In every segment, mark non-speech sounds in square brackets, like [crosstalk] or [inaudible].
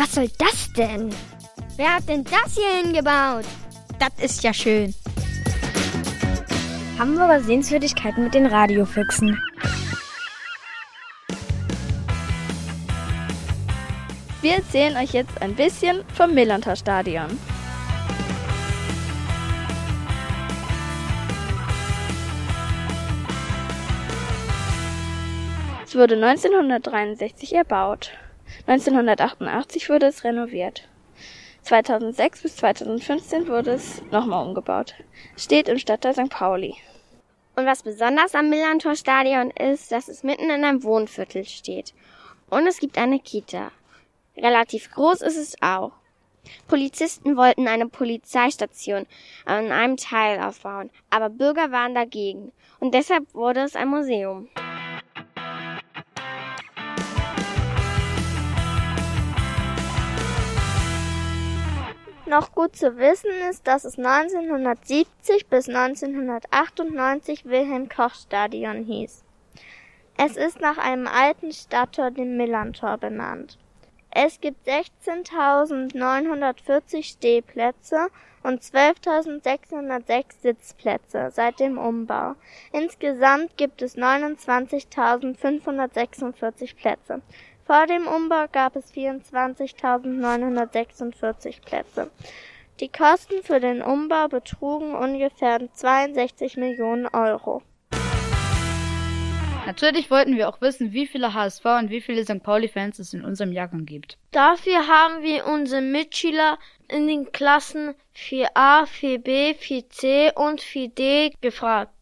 Was soll das denn? Wer hat denn das hier hingebaut? Das ist ja schön. Hamburger Sehenswürdigkeiten mit den Radiofüchsen. Wir erzählen euch jetzt ein bisschen vom Millantor Stadion. Es wurde 1963 erbaut. 1988 wurde es renoviert. 2006 bis 2015 wurde es nochmal umgebaut. Steht im Stadtteil St. Pauli. Und was besonders am Millantor Stadion ist, dass es mitten in einem Wohnviertel steht. Und es gibt eine Kita. Relativ groß ist es auch. Polizisten wollten eine Polizeistation an einem Teil aufbauen, aber Bürger waren dagegen. Und deshalb wurde es ein Museum. Noch gut zu wissen ist, dass es 1970 bis 1998 Wilhelm Koch Stadion hieß. Es ist nach einem alten Stadttor, dem Millantor, benannt. Es gibt 16.940 Stehplätze und 12.606 Sitzplätze seit dem Umbau. Insgesamt gibt es 29.546 Plätze. Vor dem Umbau gab es 24.946 Plätze. Die Kosten für den Umbau betrugen ungefähr 62 Millionen Euro. Natürlich wollten wir auch wissen, wie viele HSV und wie viele St. Pauli-Fans es in unserem Jahrgang gibt. Dafür haben wir unsere Mitschüler in den Klassen 4a, 4b, 4c und 4d gefragt.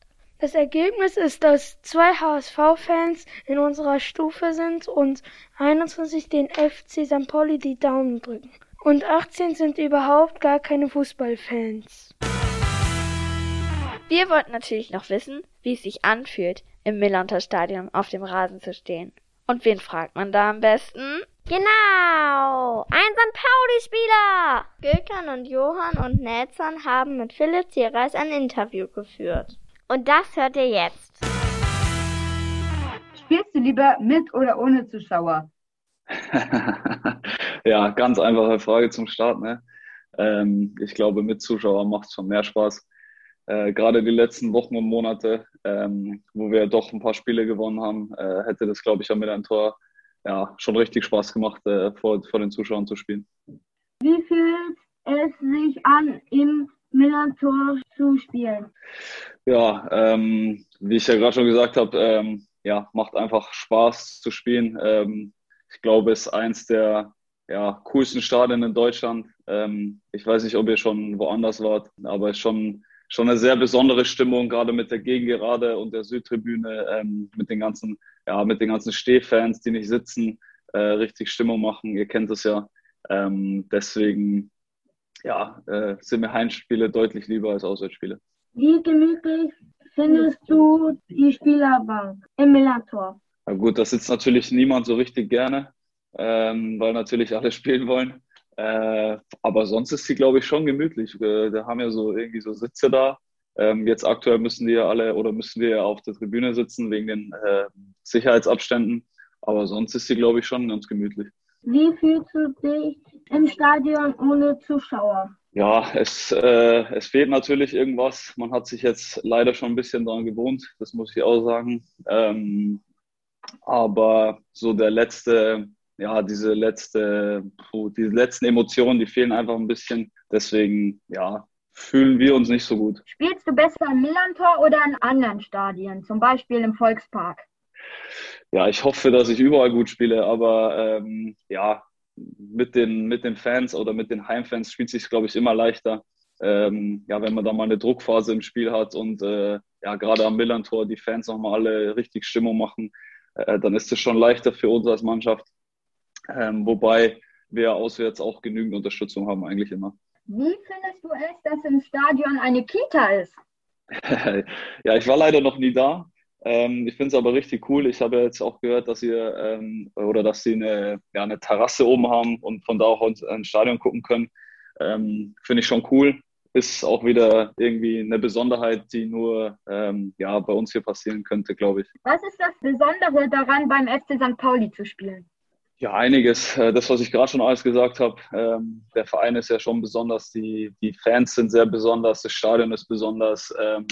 Das Ergebnis ist, dass zwei HSV-Fans in unserer Stufe sind und 21 den FC St. Pauli die Daumen drücken. Und 18 sind überhaupt gar keine Fußballfans. Wir wollten natürlich noch wissen, wie es sich anfühlt, im Millantor Stadion auf dem Rasen zu stehen. Und wen fragt man da am besten? Genau, ein St. Pauli-Spieler! Gökhan und Johann und Nelson haben mit Philipp Zierreis ein Interview geführt. Und das hört ihr jetzt. Spielst du lieber mit oder ohne Zuschauer? [laughs] ja, ganz einfache Frage zum Start. Ne? Ähm, ich glaube, mit Zuschauer macht es schon mehr Spaß. Äh, Gerade die letzten Wochen und Monate, ähm, wo wir doch ein paar Spiele gewonnen haben, äh, hätte das, glaube ich, mit einem Tor ja, schon richtig Spaß gemacht, äh, vor, vor den Zuschauern zu spielen. Wie fühlt es sich an, im Millantor zu spielen? Ja, ähm, wie ich ja gerade schon gesagt habe, ähm, ja, macht einfach Spaß zu spielen. Ähm, ich glaube, es ist eins der ja, coolsten Stadien in Deutschland. Ähm, ich weiß nicht, ob ihr schon woanders wart, aber es ist schon, schon eine sehr besondere Stimmung, gerade mit der Gegengerade und der Südtribüne, ähm, mit den ganzen, ja, mit den ganzen Stehfans, die nicht sitzen, äh, richtig Stimmung machen. Ihr kennt es ja. Ähm, deswegen ja, äh, sind mir Heimspiele deutlich lieber als Auswärtsspiele. Wie gemütlich findest du die Spielerbank im Millantor? Na gut, das sitzt natürlich niemand so richtig gerne, ähm, weil natürlich alle [laughs] spielen wollen. Äh, aber sonst ist sie, glaube ich, schon gemütlich. Wir, wir, haben ja so irgendwie so Sitze da. Ähm, jetzt aktuell müssen die ja alle oder müssen wir ja auf der Tribüne sitzen wegen den äh, Sicherheitsabständen. Aber sonst ist sie, glaube ich, schon ganz gemütlich. Wie fühlst du dich im Stadion ohne Zuschauer? Ja, es, äh, es fehlt natürlich irgendwas. Man hat sich jetzt leider schon ein bisschen daran gewohnt, das muss ich auch sagen. Ähm, aber so der letzte, ja, diese letzte, diese letzten Emotionen, die fehlen einfach ein bisschen. Deswegen, ja, fühlen wir uns nicht so gut. Spielst du besser im Millantor oder in anderen Stadien, zum Beispiel im Volkspark? Ja, ich hoffe, dass ich überall gut spiele, aber ähm, ja, mit den, mit den Fans oder mit den Heimfans spielt sich, glaube ich, immer leichter. Ähm, ja, wenn man da mal eine Druckphase im Spiel hat und äh, ja, gerade am Millantor die Fans nochmal alle richtig Stimmung machen, äh, dann ist es schon leichter für uns als Mannschaft. Ähm, wobei wir auswärts auch genügend Unterstützung haben, eigentlich immer. Wie findest du es, dass im Stadion eine Kita ist? [laughs] ja, ich war leider noch nie da. Ähm, ich finde es aber richtig cool. Ich habe jetzt auch gehört, dass ihr ähm, oder dass sie eine, ja, eine Terrasse oben haben und von da auch ins Stadion gucken können. Ähm, finde ich schon cool. Ist auch wieder irgendwie eine Besonderheit, die nur ähm, ja, bei uns hier passieren könnte, glaube ich. Was ist das Besondere daran, beim FC St. Pauli zu spielen? Ja, einiges. Äh, das, was ich gerade schon alles gesagt habe. Ähm, der Verein ist ja schon besonders, die, die Fans sind sehr besonders, das Stadion ist besonders, ähm,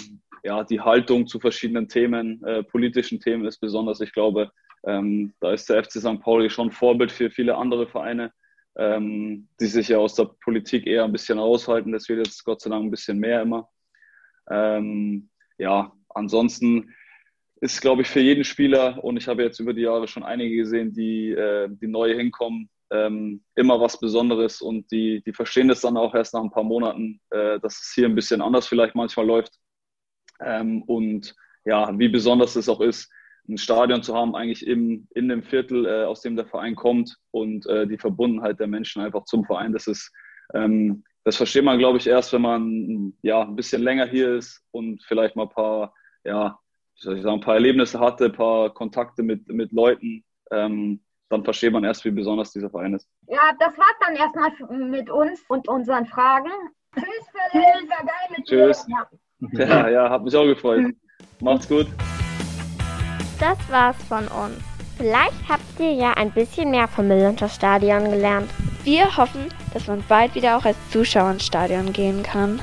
ja, die Haltung zu verschiedenen Themen, äh, politischen Themen ist besonders. Ich glaube, ähm, da ist der FC St. Pauli schon Vorbild für viele andere Vereine, ähm, die sich ja aus der Politik eher ein bisschen raushalten. Das wird jetzt Gott sei Dank ein bisschen mehr immer. Ähm, ja, ansonsten ist, glaube ich, für jeden Spieler, und ich habe jetzt über die Jahre schon einige gesehen, die, äh, die neu hinkommen, ähm, immer was Besonderes und die, die verstehen das dann auch erst nach ein paar Monaten, äh, dass es hier ein bisschen anders vielleicht manchmal läuft. Ähm, und ja, wie besonders es auch ist, ein Stadion zu haben, eigentlich im, in dem Viertel, äh, aus dem der Verein kommt und äh, die Verbundenheit der Menschen einfach zum Verein. Das ist, ähm, das versteht man, glaube ich, erst, wenn man ja ein bisschen länger hier ist und vielleicht mal ein paar, ja, wie soll ich sagen, ein paar Erlebnisse hatte, ein paar Kontakte mit, mit Leuten. Ähm, dann versteht man erst, wie besonders dieser Verein ist. Ja, das war's dann erstmal mit uns und unseren Fragen. Tschüss, Philipp. Tschüss. Ja. [laughs] ja, ja, hat mich auch gefreut. Macht's gut. Das war's von uns. Vielleicht habt ihr ja ein bisschen mehr vom Millantor Stadion gelernt. Wir hoffen, dass man bald wieder auch als Zuschauer ins Stadion gehen kann.